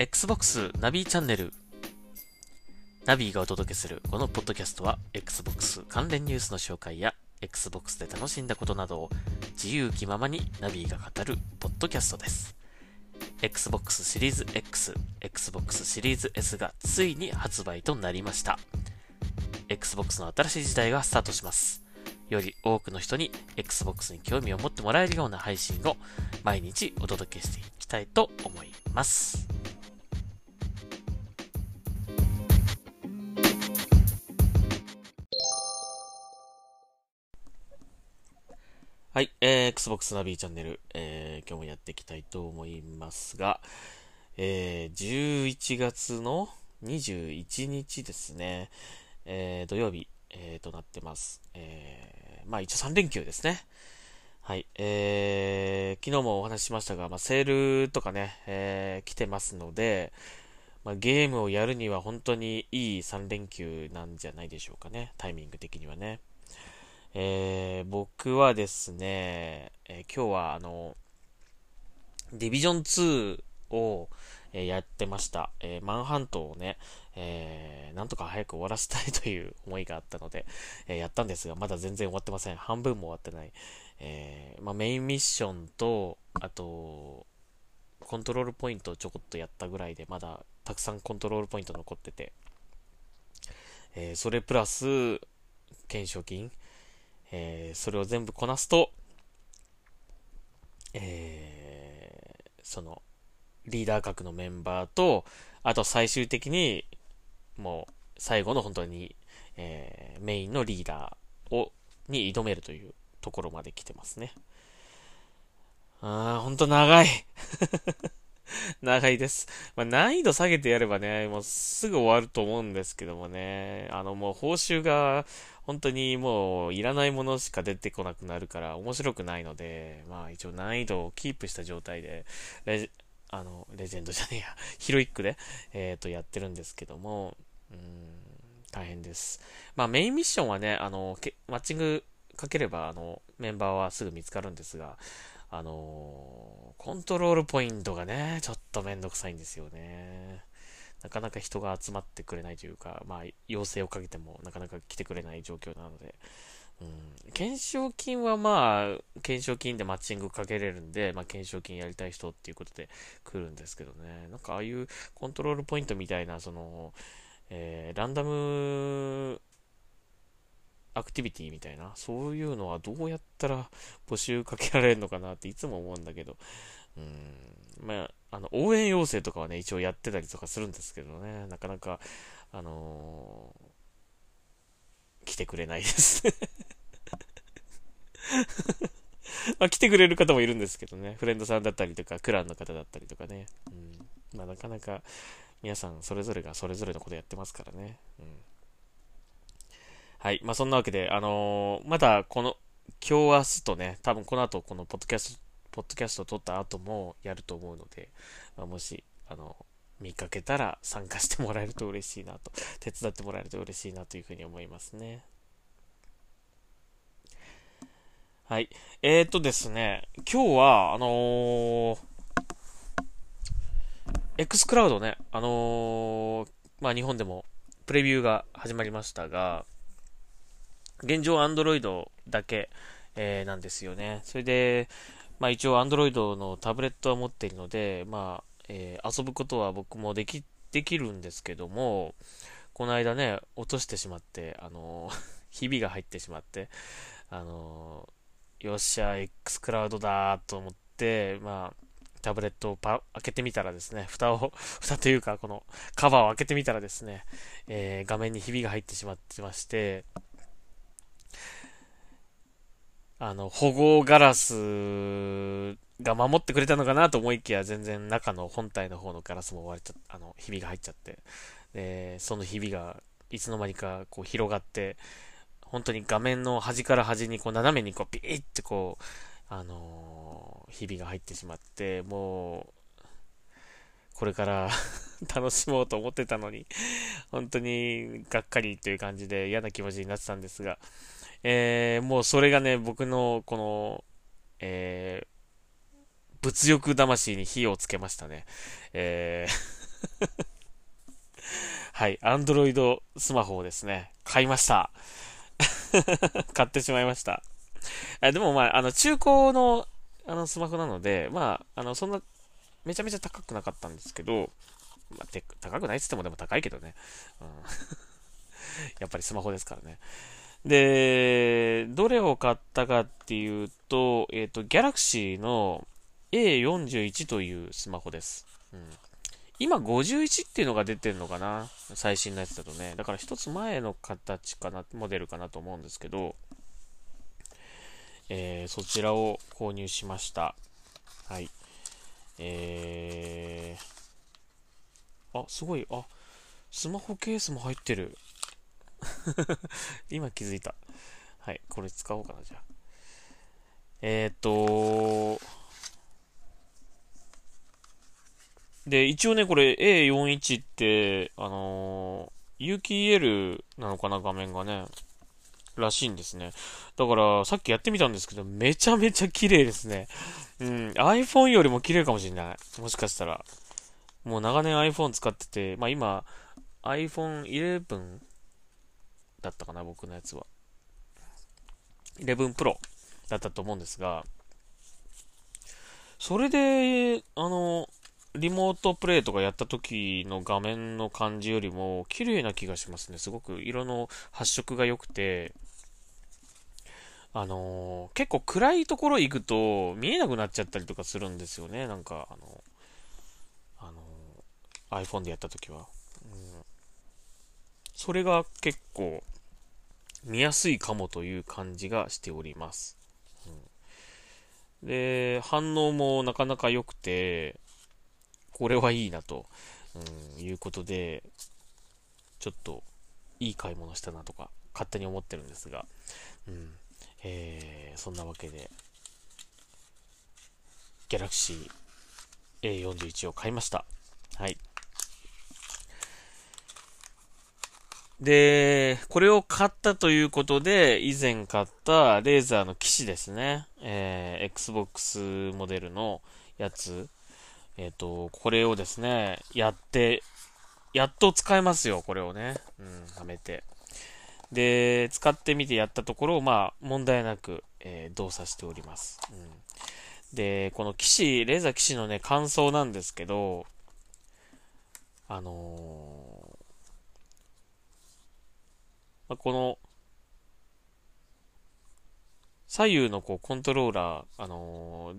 Xbox ナビチャンネルナビがお届けするこのポッドキャストは Xbox 関連ニュースの紹介や Xbox で楽しんだことなどを自由気ままにナビが語るポッドキャストです。Xbox シリーズ X、Xbox シリーズ S がついに発売となりました。Xbox の新しい時代がスタートします。より多くの人に Xbox に興味を持ってもらえるような配信を毎日お届けしていきたいと思います。はい、えー、Xbox ナビチャンネル、えー、今日もやっていきたいと思いますが、えー、11月の21日ですね、えー、土曜日、えー、となってます。えー、まあ一応3連休ですね。はい、えー、昨日もお話ししましたが、まあセールとかね、えー、来てますので、まあ、ゲームをやるには本当にいい3連休なんじゃないでしょうかね、タイミング的にはね。えー、僕はですね、えー今日はあの、ディビジョン2を、えーやってました。えーマンハントをね、えーなんとか早く終わらせたいという思いがあったので、えーやったんですが、まだ全然終わってません。半分も終わってない。えーまあ、メインミッションと、あと、コントロールポイントをちょこっとやったぐらいで、まだたくさんコントロールポイント残ってて、えーそれプラス、懸賞金、えーそれを全部こなすと、えーその、リーダー格のメンバーと、あと最終的に、もう、最後の本当に、えーメインのリーダーを、に挑めるというところまで来てますね。あー、ほんと長い。長いです。まあ、難易度下げてやればね、もうすぐ終わると思うんですけどもね、あのもう報酬が本当にもういらないものしか出てこなくなるから面白くないので、まあ一応難易度をキープした状態で、レジあの、レジェンドじゃねえや、ヒロイックで、えっ、と、やってるんですけども、うん、大変です。まあメインミッションはね、あの、けマッチングかければ、あの、メンバーはすぐ見つかるんですが、あのコントロールポイントがね、ちょっとめんどくさいんですよね。なかなか人が集まってくれないというか、まあ、要請をかけてもなかなか来てくれない状況なので、うん、懸賞金はまあ、懸賞金でマッチングかけれるんで、まあ、懸賞金やりたい人っていうことで来るんですけどね、なんかああいうコントロールポイントみたいな、その、えーランダムアクティビティみたいな、そういうのはどうやったら募集かけられるのかなっていつも思うんだけど、うん、まあ、あの、応援要請とかはね、一応やってたりとかするんですけどね、なかなか、あのー来てくれないですね。まあ、来てくれる方もいるんですけどね、フレンドさんだったりとか、クランの方だったりとかね、うん、まあ、なかなか、皆さんそれぞれがそれぞれのことやってますからね、うん。はい。まあ、そんなわけで、あのーまだこの、今日明日とね、多分この後、このポッドキャスト、ポッドキャストを撮った後もやると思うので、まあ、もし、あの、見かけたら参加してもらえると嬉しいなと、手伝ってもらえると嬉しいなというふうに思いますね。はい。えーとですね、今日は、あのー、X クラウドね、あのーまあ、日本でもプレビューが始まりましたが、現状 Android だけ、えーなんですよね。それで、まあ一応 Android のタブレットは持っているので、まあ、えー遊ぶことは僕もでき、できるんですけども、この間ね、落としてしまって、あのー ひびが入ってしまって、あのーよっしゃ、X クラウドだと思って、まあ、タブレットをパ開けてみたらですね、蓋を、蓋というか、このカバーを開けてみたらですね、えー画面にひびが入ってしまってまして、あの、保護ガラスが守ってくれたのかなと思いきや、全然中の本体の方のガラスも割れちゃあの、ひびが入っちゃって、で、そのひびがいつの間にかこう広がって、本当に画面の端から端にこう斜めにこうピーってこう、あのーひびが入ってしまって、もう、これから 楽しもうと思ってたのに、本当にがっかりという感じで嫌な気持ちになってたんですが、えーもうそれがね、僕のこの、えー物欲魂に火をつけましたね。えー はい、アンドロイドスマホをですね、買いました。買ってしまいました。あでもまあ、あの、中古の、あの、スマホなので、まあ、あの、そんな、めちゃめちゃ高くなかったんですけど、まあ、て高くないっつってもでも高いけどね。うん、やっぱりスマホですからね。で、どれを買ったかっていうと、えっ、ー、と、Galaxy の A41 というスマホです。うん、今51っていうのが出てるのかな？最新のやつだとね。だから一つ前の形かな、モデルかなと思うんですけど、えー、そちらを購入しました。はい。えー、あ、すごい、あ、スマホケースも入ってる。今気づいた。はい、これ使おうかな、じゃあ。えっ、とで、一応ね、これ A41 って、あのー、有機 EL なのかな、画面がね。らしいんですね。だから、さっきやってみたんですけど、めちゃめちゃ綺麗ですね。うん、iPhone よりも綺麗かもしれない。もしかしたら。もう長年 iPhone 使ってて、まあ今、iPhone 11だったかな、僕のやつは。11 Pro だったと思うんですが、それで、あの、リモートプレイとかやった時の画面の感じよりも綺麗な気がしますね。すごく色の発色が良くて、あの、結構暗いところ行くと見えなくなっちゃったりとかするんですよね。なんか、あの、あの、iPhone でやった時は。それが結構見やすいかもという感じがしております。うん、で、反応もなかなか良くて、これはいいなと、うん、いうことで、ちょっといい買い物したなとか、勝手に思ってるんですが、うん、えー、そんなわけで、Galaxy A41 を買いました。はい。で、これを買ったということで、以前買ったレーザーの機種ですね。えー、Xbox モデルのやつ。えっ、ー、と、これをですね、やって、やっと使えますよ、これをね。うん、はめて。で、使ってみてやったところを、まあ、問題なく、えー、動作しております。うん、で、この騎士、レーザー騎士のね、感想なんですけど、あのー、まあ、この、左右のこうコントローラー、あのー、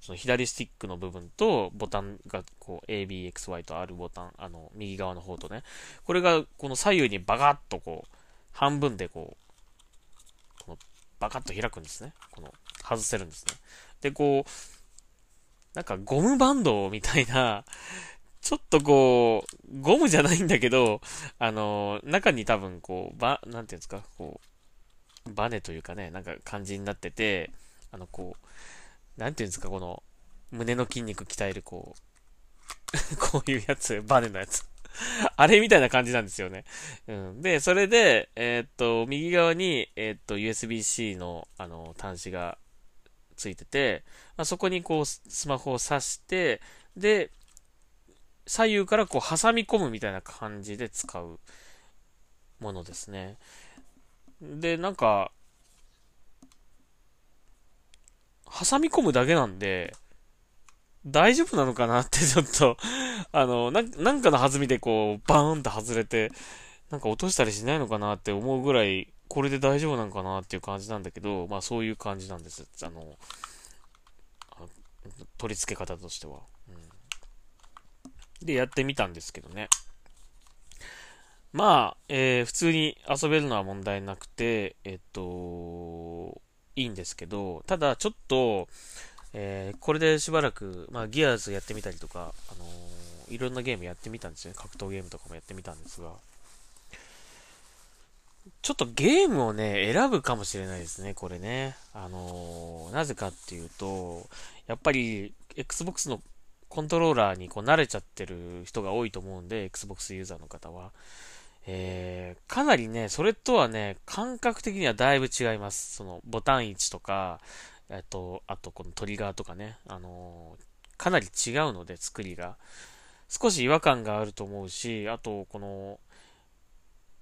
その左スティックの部分とボタンがこう ABXY とあるボタン、あの、右側の方とね、これがこの左右にバカッとこう、半分でこう、このバカッと開くんですね。この、外せるんですね。で、こう、なんかゴムバンドみたいな、ちょっとこう、ゴムじゃないんだけど、あの、中に多分こう、ば、なんていうんですか、こう、バネというかね、なんか感じになってて、あの、こう、なんていうんですか、この、胸の筋肉鍛える、こう、こういうやつ、バネのやつ。あれみたいな感じなんですよね。うん。で、それで、えー、っと、右側に、えー、っと、USB-C の、あの、端子がついてて、まあ、そこにこう、スマホを挿して、で、左右からこう、挟み込むみたいな感じで使うものですね。で、なんか、挟み込むだけなんで、大丈夫なのかなって ちょっとあの、な、なんかの弾みでこう、バーンと外れて、なんか落としたりしないのかなって思うぐらい、これで大丈夫なんかなっていう感じなんだけど、まあそういう感じなんです。あの、取り付け方としては。う、で、やってみたんですけどね。まあ、えー、普通に遊べるのは問題なくて、えっと、いいんですけど、ただちょっと、えー、これでしばらく、まあ、ギアーズやってみたりとか、あのー、いろんなゲームやってみたんですよね。格闘ゲームとかもやってみたんですが、ちょっとゲームをね、選ぶかもしれないですね、これね。あのー、なぜかっていうと、やっぱり、Xbox のコントローラーにこう慣れちゃってる人が多いと思うんで、Xbox ユーザーの方は。えー、かなりね、それとはね、感覚的にはだいぶ違います。その、ボタン位置とか、えっと、あとこのトリガーとかね、あのー、かなり違うので、作りが。少し違和感があると思うし、あと、この、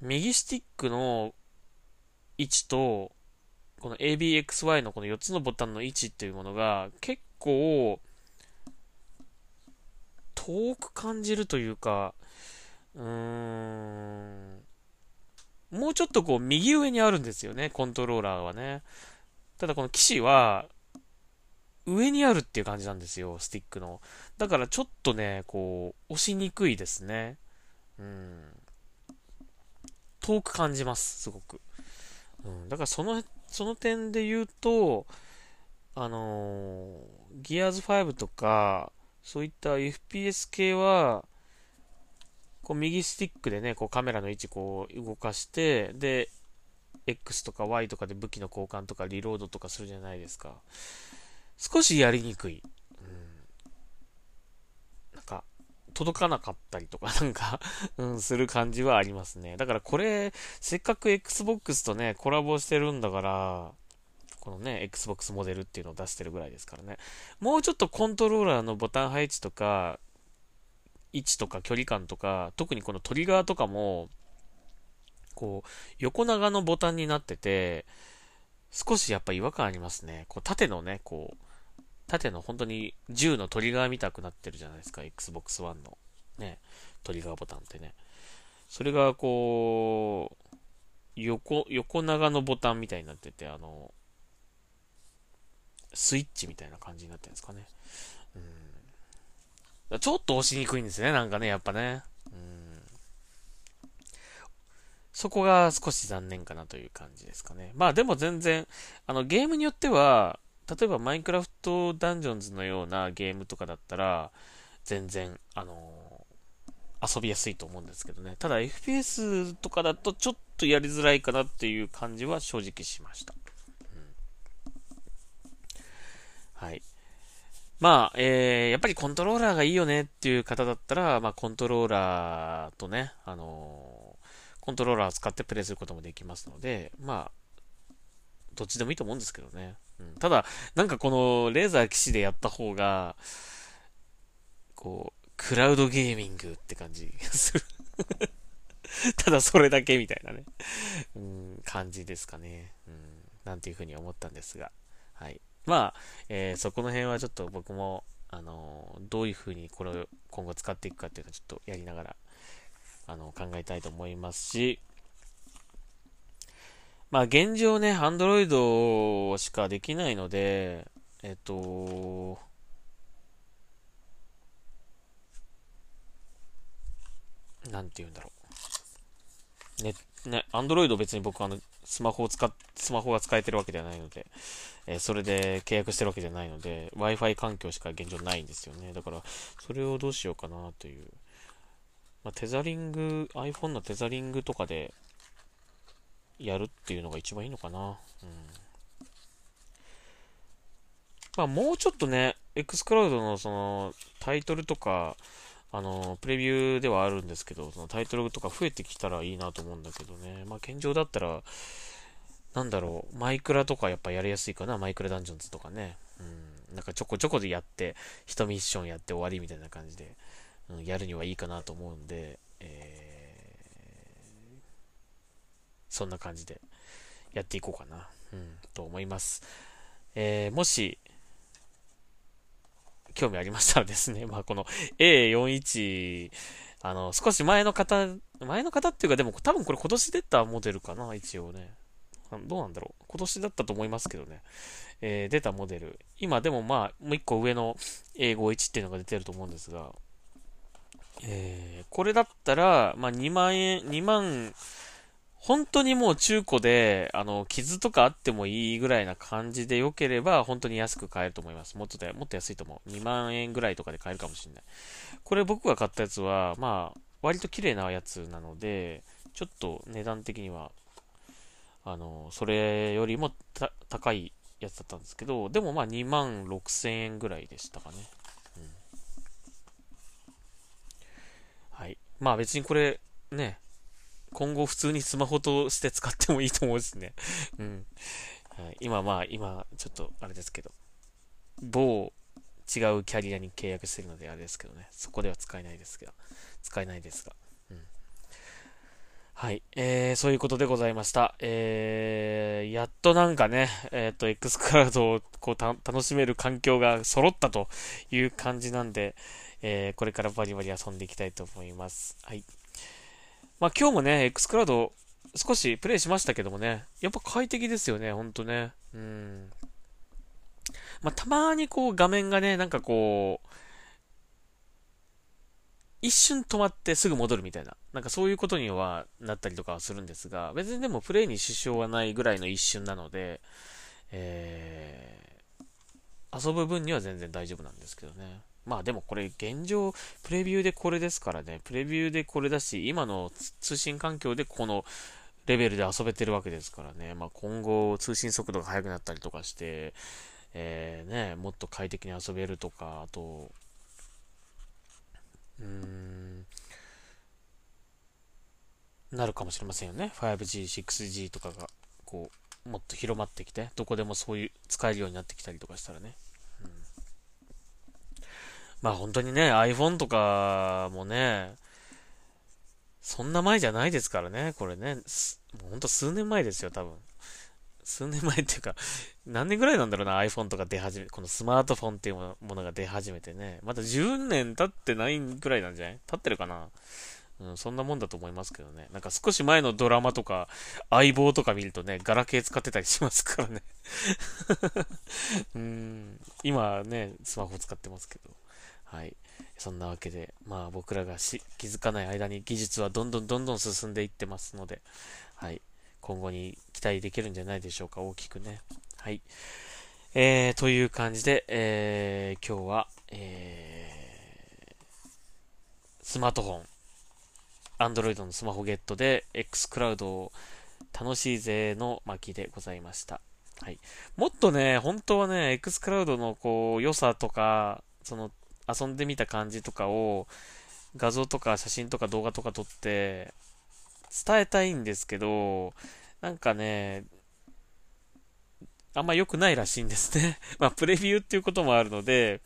右スティックの位置と、この ABXY のこの4つのボタンの位置っていうものが結構遠く感じるというか、うーん、もうちょっとこう右上にあるんですよね、コントローラーはね。ただこの機種は上にあるっていう感じなんですよ、スティックの。だからちょっとね、こう、押しにくいですね。うん。遠く感じます、すごく。うん。だからその、その点で言うと、あのー、ギアーズ5とか、そういった FPS 系は、こう右スティックでね、こうカメラの位置こう動かして、で、X とか Y とかで武器の交換とかリロードとかするじゃないですか。少しやりにくい。うん、なんか、届かなかったりとか、なんかうん、する感じはありますね。だからこれ、せっかく Xbox とね、コラボしてるんだから、このね、Xbox モデルっていうのを出してるぐらいですからね。もうちょっとコントローラーのボタン配置とか、位置とか距離感とか、特にこのトリガーとかも、こう、横長のボタンになってて、少しやっぱ違和感ありますね。こう、縦のね、こう、縦の本当に銃のトリガー見たくなってるじゃないですか、Xbox One のね、トリガーボタンってね。それがこう、横、横長のボタンみたいになってて、あの、スイッチみたいな感じになってるんですかね。うん。ちょっと押しにくいんですね、なんかね、やっぱね。うん。そこが少し残念かなという感じですかね。まあでも全然、あの、ゲームによっては、例えばマインクラフトダンジョンズのようなゲームとかだったら、全然、あのー、遊びやすいと思うんですけどね。ただ FPS とかだとちょっとやりづらいかなっていう感じは正直しました。はい。まあ、えー、やっぱりコントローラーがいいよねっていう方だったら、まあ、コントローラーとね、あのー、コントローラーを使ってプレイすることもできますので、まあ、どっちでもいいと思うんですけどね。うん、ただ、なんかこのレーザー騎士でやった方が、こう、クラウドゲーミングって感じがする ただそれだけみたいなね、うん、感じですかね。うん、なんていうふうに思ったんですが。はい。まあ、えー、そこの辺はちょっと僕も、あのどういう風にこれを今後使っていくかっていうのをちょっとやりながら、あの考えたいと思いますし、まあ現状ね、Android しかできないので、えっと、なんて言うんだろう。ね、ね、Android 別に僕あの、スマホを使っ、スマホが使えてるわけではないので、えー、それで契約してるわけじゃないので、Wi-Fi 環境しか現状ないんですよね。だから、それをどうしようかなという。まあ、テザリング、iPhone のテザリングとかで、やるっていうのが一番いいのかな。うん。まあ、もうちょっとね、xCloud のその、タイトルとか、あの、プレビューではあるんですけど、そのタイトルとか増えてきたらいいなと思うんだけどね。まあ、現状だったら、なんだろう、マイクラとかやっぱやりやすいかな、マイクラダンジョンズとかね。うん、なんかちょこちょこでやって、1ミッションやって終わりみたいな感じで、うん、やるにはいいかなと思うんで、えー、そんな感じでやっていこうかな、うん、と思います。えー、もし、興味ありましたらですね、まあこの A41、あの、少し前の方、前の方っていうかでも多分これ今年出たモデルかな、一応ね。どうなんだろう。今年だったと思いますけどね。えー、出たモデル。今でもまあ、もう一個上の A51 っていうのが出てると思うんですが、えー、これだったら、まあ2万円、2万、本当にもう中古で、あの、傷とかあってもいいぐらいな感じで良ければ、本当に安く買えると思います。もっとで、もっと安いと思う。2万円ぐらいとかで買えるかもしれない。これ僕が買ったやつは、まあ、割と綺麗なやつなので、ちょっと値段的にはあの、それよりも高いやつだったんですけど、でもまあ2万6千円ぐらいでしたかね。うん。はい。まあ別にこれ、ね、今後普通にスマホとして使ってもいいと思うんですね。うん。はい、今まあ、今、ちょっとあれですけど、某違うキャリアに契約してるのであれですけどね、そこでは使えないですが、使えないですが。うん、はい、えー、そういうことでございました。えー、やっとなんかね、えっ、ー、と、X クラウドをこう楽しめる環境が揃ったという感じなんで、えー、これからバリバリ遊んでいきたいと思います。はい。まあ今日もね、X クラウド少しプレイしましたけどもね、やっぱ快適ですよね、ほんとね。うん。まあ、たまにこう画面がね、なんかこう、一瞬止まってすぐ戻るみたいな、なんかそういうことにはなったりとかはするんですが、別にでもプレイに支障はないぐらいの一瞬なので、えー、遊ぶ分には全然大丈夫なんですけどね。まあでもこれ現状、プレビューでこれですからね、プレビューでこれだし、今の通信環境でこのレベルで遊べてるわけですからね、まあ今後通信速度が速くなったりとかして、えー、ね、もっと快適に遊べるとか、あと、うーん、なるかもしれませんよね。5G、6G とかが、こう、もっと広まってきて、どこでもそういう使えるようになってきたりとかしたらね。まあ本当にね、iPhone とかもね、そんな前じゃないですからね、これね。もうほんと数年前ですよ、多分。数年前っていうか、何年ぐらいなんだろうな、iPhone とか出始め、このスマートフォンっていうものが出始めてね。まだ10年経ってないぐらいなんじゃない？経ってるかな？うん、そんなもんだと思いますけどね。なんか少し前のドラマとか、相棒とか見るとね、ガラケー使ってたりしますからね。うん、今ね、スマホ使ってますけど。はい。そんなわけで、まあ僕らがし気づかない間に技術はどんどんどんどん進んでいってますので、はい。今後に期待できるんじゃないでしょうか、大きくね。はい。えー、という感じで、えー、今日は、えー、スマートフォン、Android のスマホゲットで X クラウドを楽しいぜの巻でございました。はい。もっとね、本当はね、X クラウドのこう、良さとか、その、遊んでみた感じとかを、画像とか写真とか動画とか撮って、伝えたいんですけど、なんかね、あんま良くないらしいんですね。まあ、プレビューっていうこともあるので、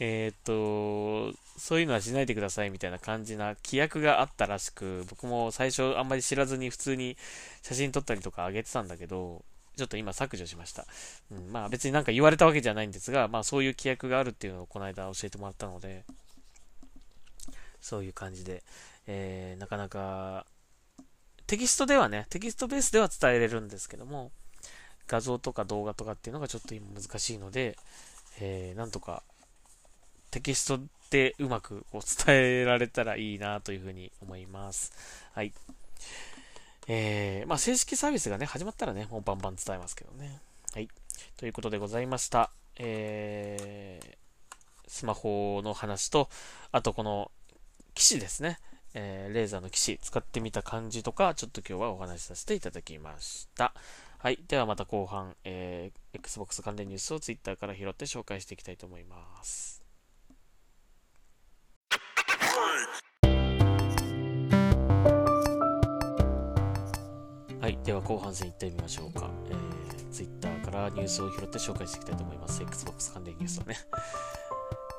えー、っと、そういうのはしないでくださいみたいな感じな規約があったらしく、僕も最初あんまり知らずに普通に写真撮ったりとか上げてたんだけど、ちょっと今削除しました。うん、まあ別になんか言われたわけじゃないんですが、まあそういう規約があるっていうのをこの間教えてもらったので、そういう感じで、えー、なかなかテキストではね、テキストベースでは伝えれるんですけども、画像とか動画とかっていうのがちょっと今難しいので、えー、なんとかテキストでうまくこう伝えられたらいいなというふうに思います。はい。えー、まあ、正式サービスがね、始まったらね、もうバンバン伝えますけどね。はい。ということでございました。えー、スマホの話と、あとこの機種ですね。えー、レーザーの機種使ってみた感じとか、ちょっと今日はお話しさせていただきました。はい。ではまた後半、えー、Xbox 関連ニュースを Twitter から拾って紹介していきたいと思います。では後半戦行ってみましょうか。えー、Twitter からニュースを拾って紹介していきたいと思います。Xbox 関連ニュースはね。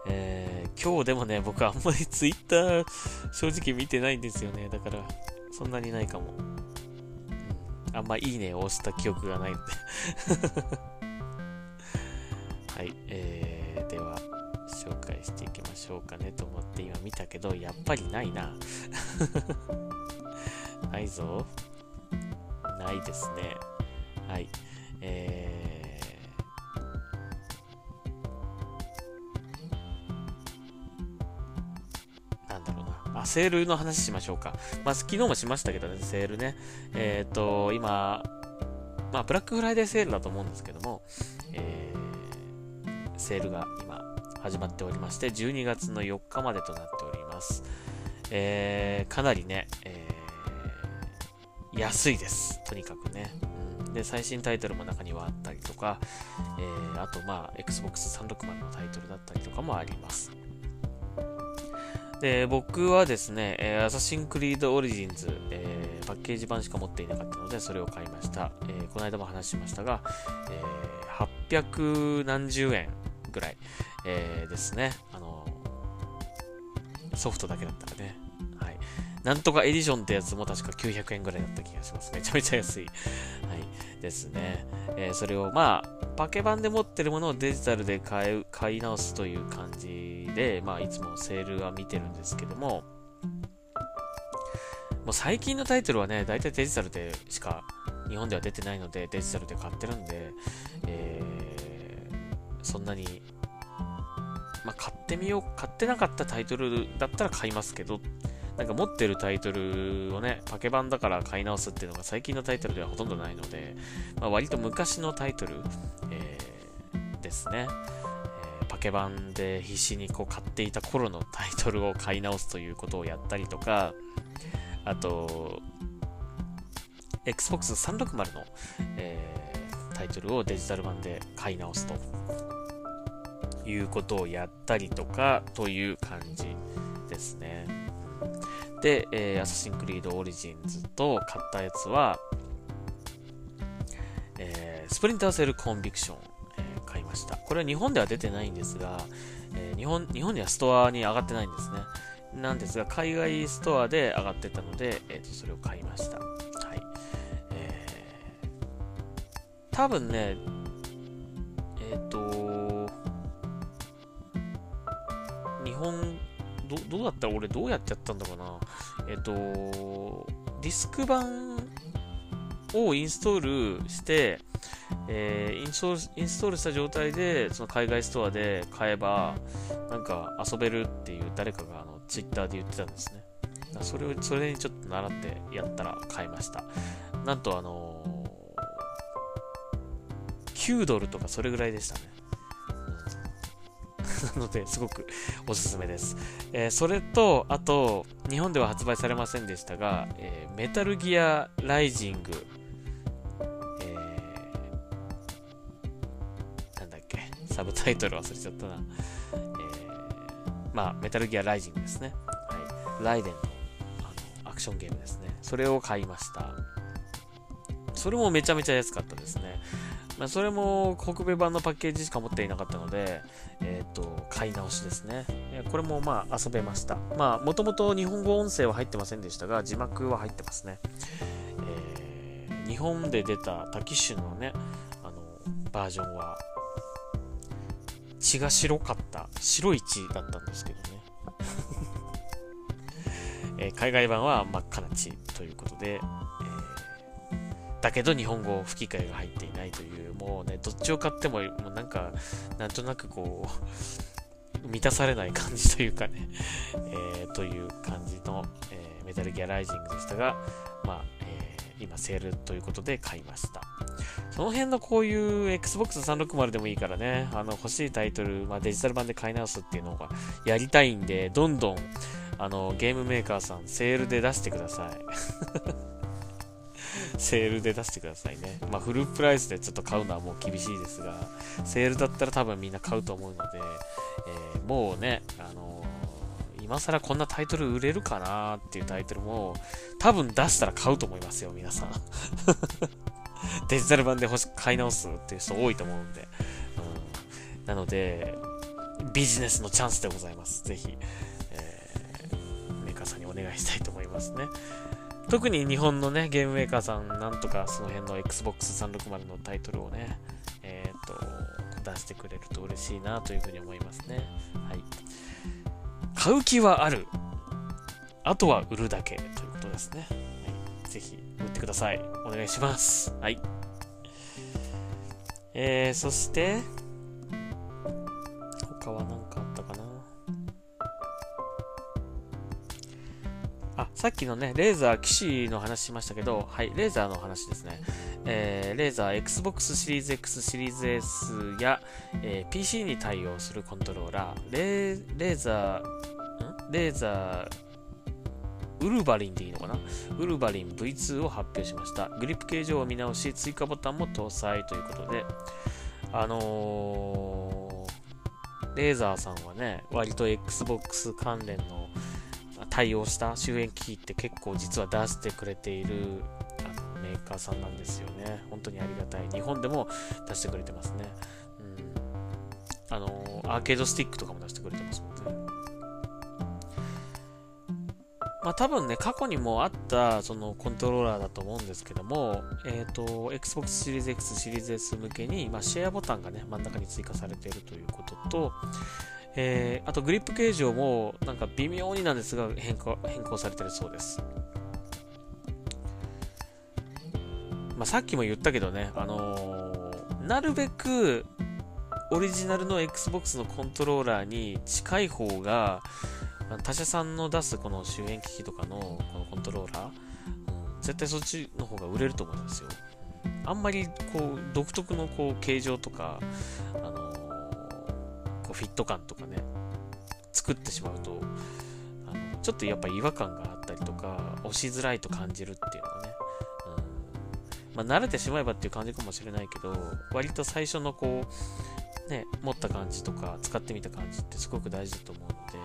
えー、今日でもね、僕あんまり Twitter 正直見てないんですよね。だから、そんなにないかも。うん、あんまいいねを押した記憶がないので はい、えー、では、紹介していきましょうかねと思って今見たけど、やっぱりないな。ないぞ。ないですね。はい。えーあ、セールの話しましょうか。まあ、昨日もしましたけどね、セールね。えっ、ー、と、今、まあ、ブラックフライデーセールだと思うんですけども、えー、セールが今始まっておりまして、12月の4日までとなっております。えー、かなりね、え、安いです。とにかくね。うん、で、最新タイトルも中にはあったりとか、えー、あと、まあ、Xbox 360のタイトルだったりとかもあります。で、僕はですね、えー、アサシンクリードオリジンズ、えー、パッケージ版しか持っていなかったので、それを買いました。えー、この間も話しましたが、えー、800何十円ぐらい、えー、ですね。あのソフトだけだったらね。なんとかエディションってやつも確か900円ぐらいだった気がします。めちゃめちゃ安い。はい。ですね。えー、それをまあ、パケ版で持ってるものをデジタルで買う買い直すという感じで、まあ、いつもセールは見てるんですけども、もう最近のタイトルはね、大体デジタルでしか日本では出てないので、デジタルで買ってるんで、えー、そんなにまあ、買ってみよう、買ってなかったタイトルだったら買いますけど、なんか持ってるタイトルをね、パケ版だから買い直すっていうのが最近のタイトルではほとんどないので、まあ、割と昔のタイトル、えー、ですね、えー、パケ版で必死にこう買っていた頃のタイトルを買い直すということをやったりとか、あと、Xbox 360の、えー、タイトルをデジタル版で買い直すということをやったりとかという感じですね。で、えー、 Assassin's Creed Origins と買ったやつは、えー、 Splinter Cell Conviction、えー、買いました。これは日本では出てないんですが、えー、日本、日本にはストアに上がってないんですね。なんですが、海外ストアで上がってたので、えーと、それを買いました。はい。えー、多分ね、えっ、ー、と、本、ど、どうだった？ら俺どうやってやったんだろうな？えっと、ディスク版をインストールして、えー、インストール、インストールした状態で、その海外ストアで買えば、なんか遊べるっていう誰かがあの、ツイッターで言ってたんですね。それを、それにちょっと習ってやったら買いました。なんとあのー、9ドルとかそれぐらいでしたね。なので、すごくおすすめです。えー、それと、あと、日本では発売されませんでしたが、えー、メタルギアライジング、えー、なんだっけ、サブタイトル忘れちゃったな。え、まあ、メタルギアライジングですね。はい。ライデンのあのアクションゲームですね。それを買いました。それもめちゃめちゃ安かったですね。まあ、それも北米版のパッケージしか持っていなかったので、えっ、ー、と、買い直しですね。これもまあ遊べました。まあ、もともと日本語音声は入ってませんでしたが、字幕は入ってますね。えー、日本で出たタキッシュのね、あの、バージョンは、血が白かった、白い血だったんですけどね。えー、海外版は真っ赤な血ということで、だけど日本語吹き替えが入っていないという、もうね、どっちを買っても、もうなんか、なんとなくこう、満たされない感じというかね、えー、という感じの、えー、メタルギアライジングでしたが、まあ、えー、今セールということで買いました。その辺のこういう Xbox 360でもいいからね、あの欲しいタイトル、まあ、デジタル版で買い直すっていうのがやりたいんで、どんどんあのゲームメーカーさんセールで出してください。セールで出してくださいね。まあ、フルプライスでちょっと買うのはもう厳しいですが、セールだったら多分みんな買うと思うので、えー、もうね、あのー、今更こんなタイトル売れるかなっていうタイトルも、多分出したら買うと思いますよ、皆さん。デジタル版で欲し買い直すっていう人多いと思うんで。うん、なので、ビジネスのチャンスでございます。ぜひ、えー、メーカーさんにお願いしたいと思いますね。特に日本のね、ゲームメーカーさん、なんとかその辺の Xbox 360のタイトルをね、えっ、ー、と、出してくれると嬉しいなというふうに思いますね。はい。買う気はある。あとは売るだけということですね。はい、ぜひ、売ってください。お願いします。はい。えー、そして、他は何さっきのね、レーザー騎士の話しましたけど、はい、レーザーの話ですね。えー、レーザー Xbox シリーズ X シリーズ S や、えー、PC に対応するコントローラー、レーレーザー、ん？レーザー、ウルバリンでいいのかな？ウルバリン V2 を発表しました。グリップ形状を見直し、追加ボタンも搭載ということで、あのー、レーザーさんはね、割と Xbox 関連の対応した周辺機器って結構実は出してくれているあのメーカーさんなんですよね。本当にありがたい。日本でも出してくれてますね。うん、あのアーケードスティックとかも出してくれてますもんね。まあ多分ね、過去にもあったそのコントローラーだと思うんですけども、えっ、ー、と、Xbox シリーズ X、シリーズ S 向けに、まあ、シェアボタンがね、真ん中に追加されているということと、えー、あとグリップ形状もなんか微妙になんですが変更変更されてるそうです。まあ、さっきも言ったけどね、あのー、なるべくオリジナルの Xbox のコントローラーに近い方が、他社さんの出すこの周辺機器とかのこのコントローラー、うん、絶対そっちの方が売れると思うんですよ。あんまりこう独特のこう形状とか、あの、こうフィット感とかね、作ってしまうと、あのちょっとやっぱ違和感があったりとか、押しづらいと感じるっていうのがね、うん。まあ、慣れてしまえばっていう感じかもしれないけど、割と最初のこう、ね、持った感じとか使ってみた感じってすごく大事だと思うので、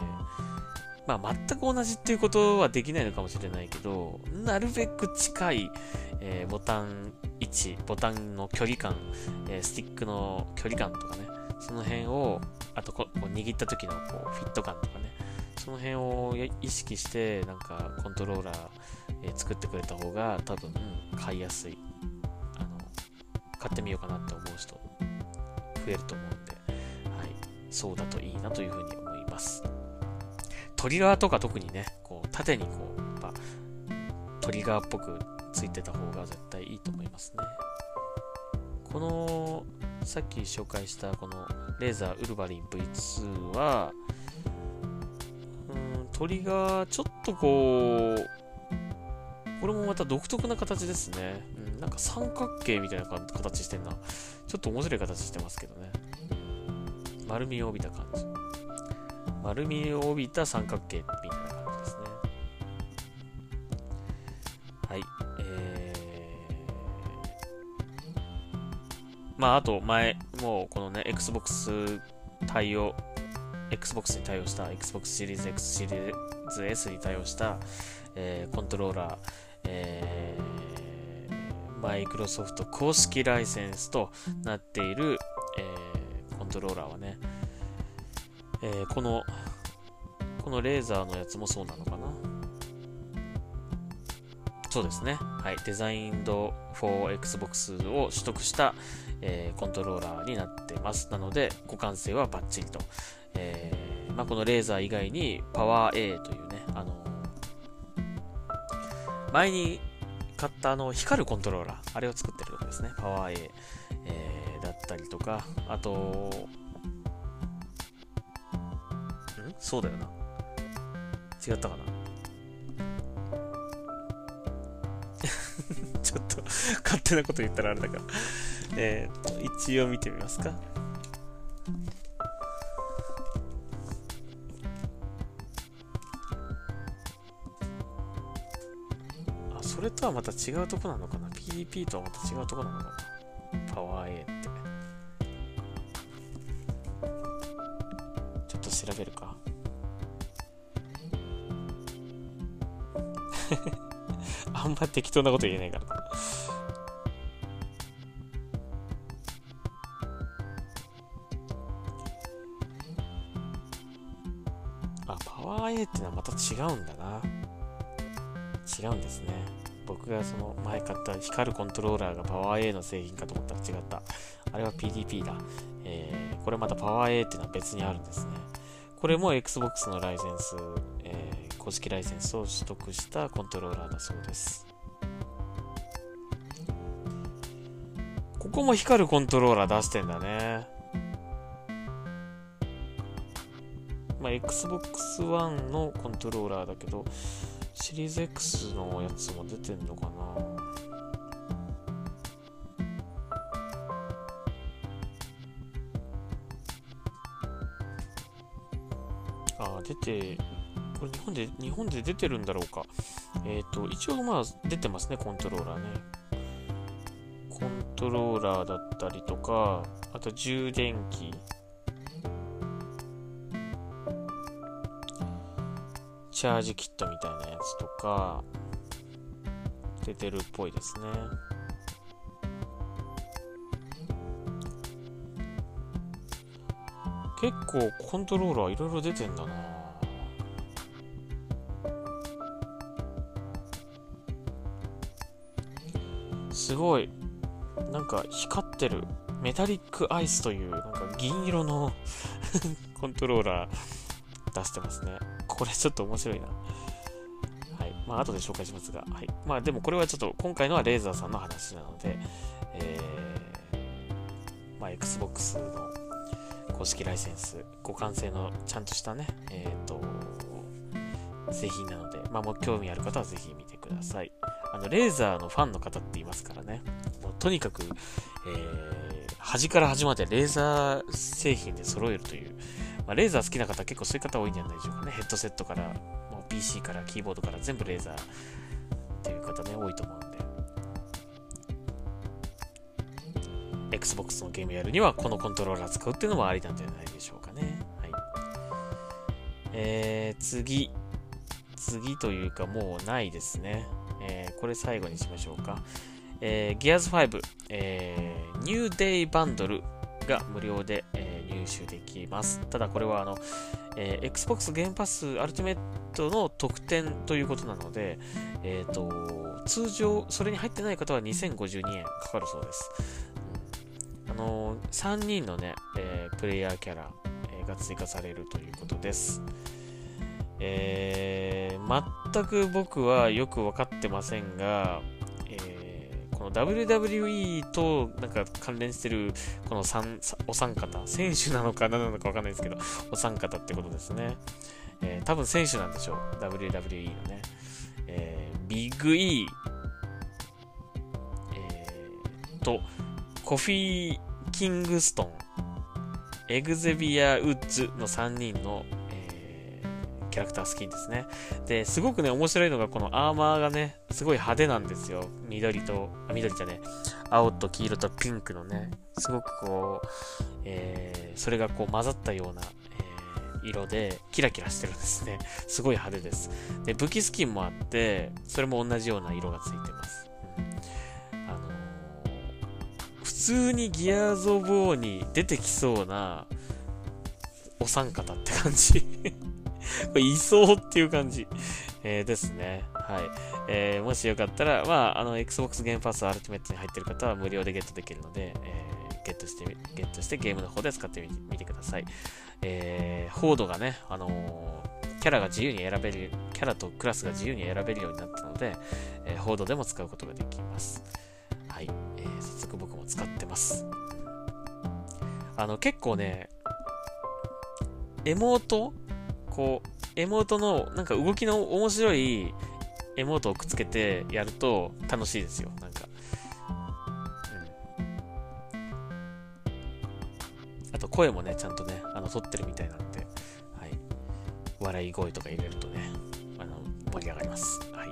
まあ、全く同じっていうことはできないのかもしれないけど、なるべく近い、えー、ボタン位置、ボタンの距離感、えー、スティックの距離感とかね、その辺を、あとこう握った時のこうフィット感とかね、その辺を意識して、なんかコントローラー、えー、作ってくれた方が多分買いやすい。あの、買ってみようかなって思う人増えると思うんで、はい、そうだといいなというふうに思います。トリガーとか特にね、こう縦にこう、やっぱトリガーっぽくついてた方が絶対いいと思いますね。この、さっき紹介したこのレーザーウルヴァリン V2 は、うん、トリガーちょっとこう、これもまた独特な形ですね。うん、なんか三角形みたいな形してんな。ちょっと面白い形してますけどね。丸みを帯びた感じ。丸みを帯びた三角形まあ、あと前、もうこのね、Xbox 対応、Xbox に対応した、Xbox シリーズ X シリーズ S に対応した、えー、コントローラー、えー、マイクロソフト公式ライセンスとなっている、えー、コントローラーはね、えー、この、このレーザーのやつもそうなのかな？そうですね。はい。デザインド for Xbox を取得した、えー、コントローラーになってます。なので、互換性はバッチリと。えー、まあ、このレーザー以外に、パワー A というね、あの前に買ったあの、光るコントローラー、あれを作ってるとこですね。パワー A、えー、だったりとか、あと、ん？そうだよな。違ったかな？ちょっと勝手なこと言ったらあれだからえっと、一応見てみますか。あ、それとはまた違うとこなのかな ?PDP とはまた違うとこなのかなパワー A って。ちょっと調べるか。あんま適当なこと言えないからってのはまた違うんだな。違うんですね。僕がその前買った光るコントローラーがパワー A の製品かと思ったら違った。あれは PDP だ。えー、これまたパワー A っていうのは別にあるんですね。これも Xbox のライセンス、えー、公式ライセンスを取得したコントローラーだそうです。ここも光るコントローラー出してんだね。まあ、Xbox One のコントローラーだけど、シリーズ X のやつも出てんのかなあ、出て、これ日本で、日本で出てるんだろうか。えっ、ー、と、一応まあ出てますね、コントローラーね。コントローラーだったりとか、あと充電器。チャージキットみたいなやつとか、出てるっぽいですね。結構コントローラーいろいろ出てんだな。すごい。なんか光ってる。メタリックアイスというなんか銀色の コントローラー出してますね。これちょっと面白いな。はい。まあ後で紹介しますが。はい。まあでもこれはちょっと今回のはレーザーさんの話なのでえー、まあ Xbox の公式ライセンス、互換性のちゃんとしたね、えっ、ー、と、製品なので、まあ、もう興味ある方はぜひ見てください。あの、レーザーのファンの方っていますからね、もうとにかく、えー、端から端までレーザー製品で揃えるという、まあ、レーザー好きな方結構そういう方多いんじゃないでしょうかね。ヘッドセットから、もう PC からキーボードから全部レーザーっていう方ね、多いと思うんで。Xbox のゲームやるにはこのコントローラー使うっていうのもありなんじゃないでしょうかね。はい。えー、次。次というかもうないですね。えー、これ最後にしましょうか。えー、Gears 5、えー、ニューデイバンドルが無料で、え、入手できます。ただこれはあの、えー、Xbox ゲームパスアルティメットの特典ということなので、え、ー、と、通常、それに入ってない方は2052円かかるそうです。あのー、3人のね、えー、プレイヤーキャラ、え、が追加されるということです。えー、全く僕はよく分かってませんが、の WWE となんか関連してるこのお三方、選手なのか何なのか分かんないですけど、お三方ってことですね。えー、多分選手なんでしょう。WWE のね。えー、ビッグ E、えー、と、コフィー・キングストン、エグゼビア・ウッズの3人の、キャラクタースキンですね。で、すごくね、面白いのがこのアーマーがね、すごい派手なんですよ。緑と、あ、緑じゃね、青と黄色とピンクのね、すごくこう、えー、それがこう混ざったような、えー、色で、キラキラしてるんですね。すごい派手です。で、武器スキンもあって、それも同じような色がついてます。普通にギアーズ・オブ・オーに出てきそうなお三方って感じいそうっていう感じ、えー、ですね。はい。えー、もしよかったら、まあ、あの、Xbox ゲームパスアルティメットに入ってる方は無料でゲットできるので、えー、ゲットして、ゲットしてゲームの方で使ってみてください。えー、ホードがね、あのー、キャラが自由に選べる、キャラとクラスが自由に選べるようになったので、えー、ホードでも使うことができます。はい。えー、早速僕も使ってます。あの、結構ね、エモートこう、エモートの、なんか動きの面白いエモートをくっつけてやると楽しいですよ。なんか。うん。あと声もね、ちゃんとね、あの、撮ってるみたいなんで、はい。笑い声とか入れるとね、あの、盛り上がります。はい。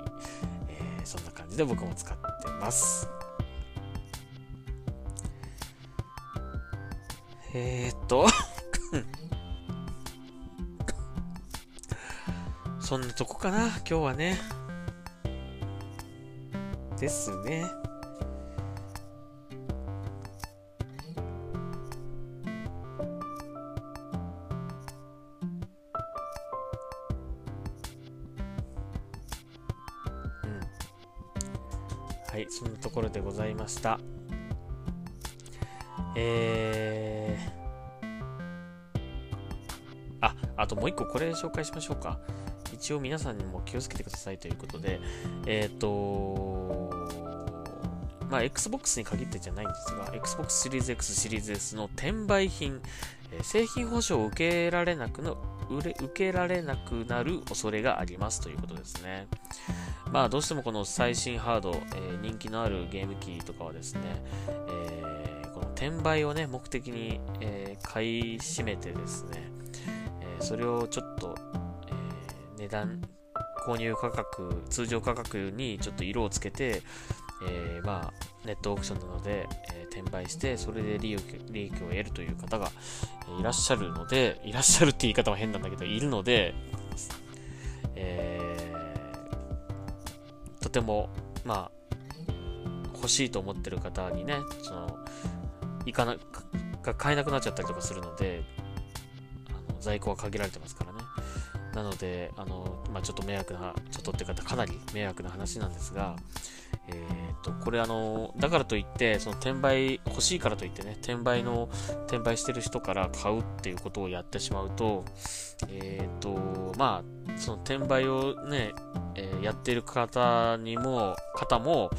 えー、そんな感じで僕も使ってます。えー、っとそんなとこかな、今日はね。ですね。うん。はい、そんなところでございました。えー、あ、あともう一個これ紹介しましょうか。一応皆さんにも気をつけてくださいということで、えっ、ー、とまあ、Xbox に限ってじゃないんですが、Xbox シリーズ X、シリーズ S の転売品、え、製品保証を受けられなくの受けられなくなる恐れがありますということですね。まあ、どうしてもこの最新ハード、えー、人気のあるゲーム機とかはですね、えー転売をね、目的に、えー、買い占めてですね、え、それをちょっと、値段、購入価格、通常価格にちょっと色をつけて、えー、まあ、ネットオークションなので、えー、転売して、それで利益利益を得るという方がいらっしゃるので、いらっしゃるって言い方は変なんだけど、いるので、えー、とても、まあ、欲しいと思ってる方にね、その、行かな、が買えなくなっちゃったりとかするので、在庫は限られてますからね。なので、あの、まあ、ちょっと迷惑な、ちょっとって方、かなり迷惑な話なんですが、えっ、と、これあの、だからといって、その転売、欲しいからといってね、転売の、転売してる人から買うっていうことをやってしまうと、えっ、と、まあ、その転売をね、えー、やってる方にも、方も、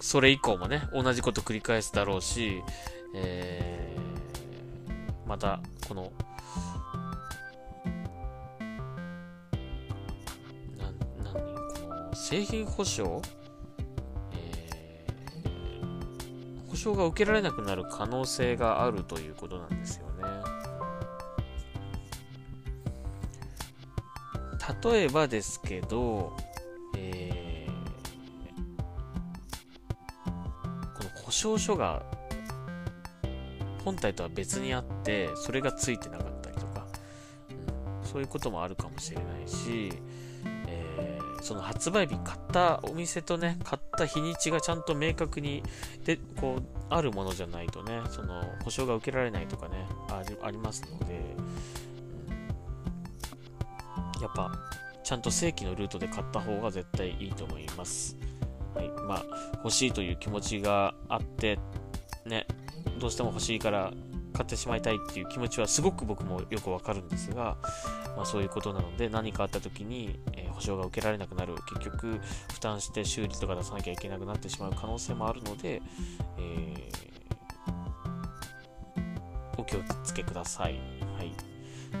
それ以降もね、同じこと繰り返すだろうし、えー、また、この、製品保証、えー、保証が受けられなくなる可能性があるということなんですよね。例えばですけど、えー、この保証書が本体とは別にあって、それがついてなかったりとか、うん、そういうこともあるかもしれないし、その発売日買ったお店とね、買った日にちがちゃんと明確にで、こう、あるものじゃないとね、その、保証が受けられないとかね、ありありますので、やっぱ、ちゃんと正規のルートで買った方が絶対いいと思います。はい。まあ、欲しいという気持ちがあって、ね、どうしても欲しいから買ってしまいたいっていう気持ちはすごく僕もよくわかるんですが、まあ、そういうことなので何かあった時に、えー、保証が受けられなくなる結局負担して修理とか出さなきゃいけなくなってしまう可能性もあるので、えー、お気をつけください、はい、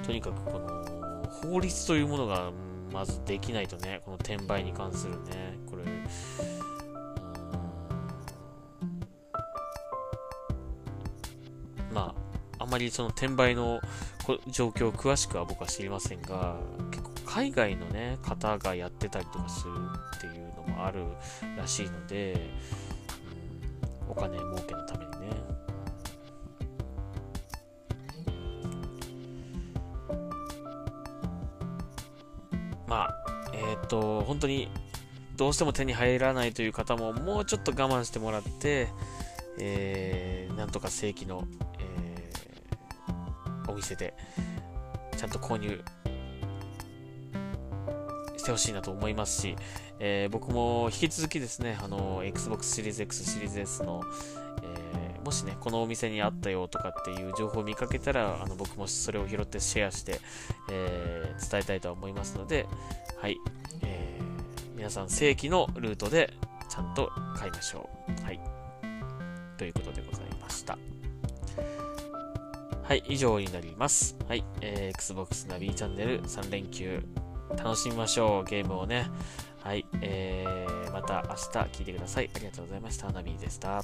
とにかくこの法律というものがまずできないとねこの転売に関するねこれ。まああまりその転売の状況を詳しくは僕は知りませんが、海外のね、方がやってたりとかするっていうのもあるらしいので、うん、お金儲けのためにね。まあ、えっ、ー、と、本当にどうしても手に入らないという方ももうちょっと我慢してもらって、えー、なんとか正規のお店でちゃんと購入してほしいなと思いますし、えー、僕も引き続きですね、あの、Xbox シリーズ X シリーズ S の、えー、もしね、このお店にあったよとかっていう情報を見かけたら、あの僕もそれを拾ってシェアして、えー、伝えたいと思いますので、はい、えー、皆さん正規のルートでちゃんと買いましょう。はい。ということでございました。はい、以上になります。はい、えー、Xbox ナビチャンネル3連休、楽しみましょう、ゲームをね。はい、えー、また明日聞いてください。ありがとうございました。ナビーでした。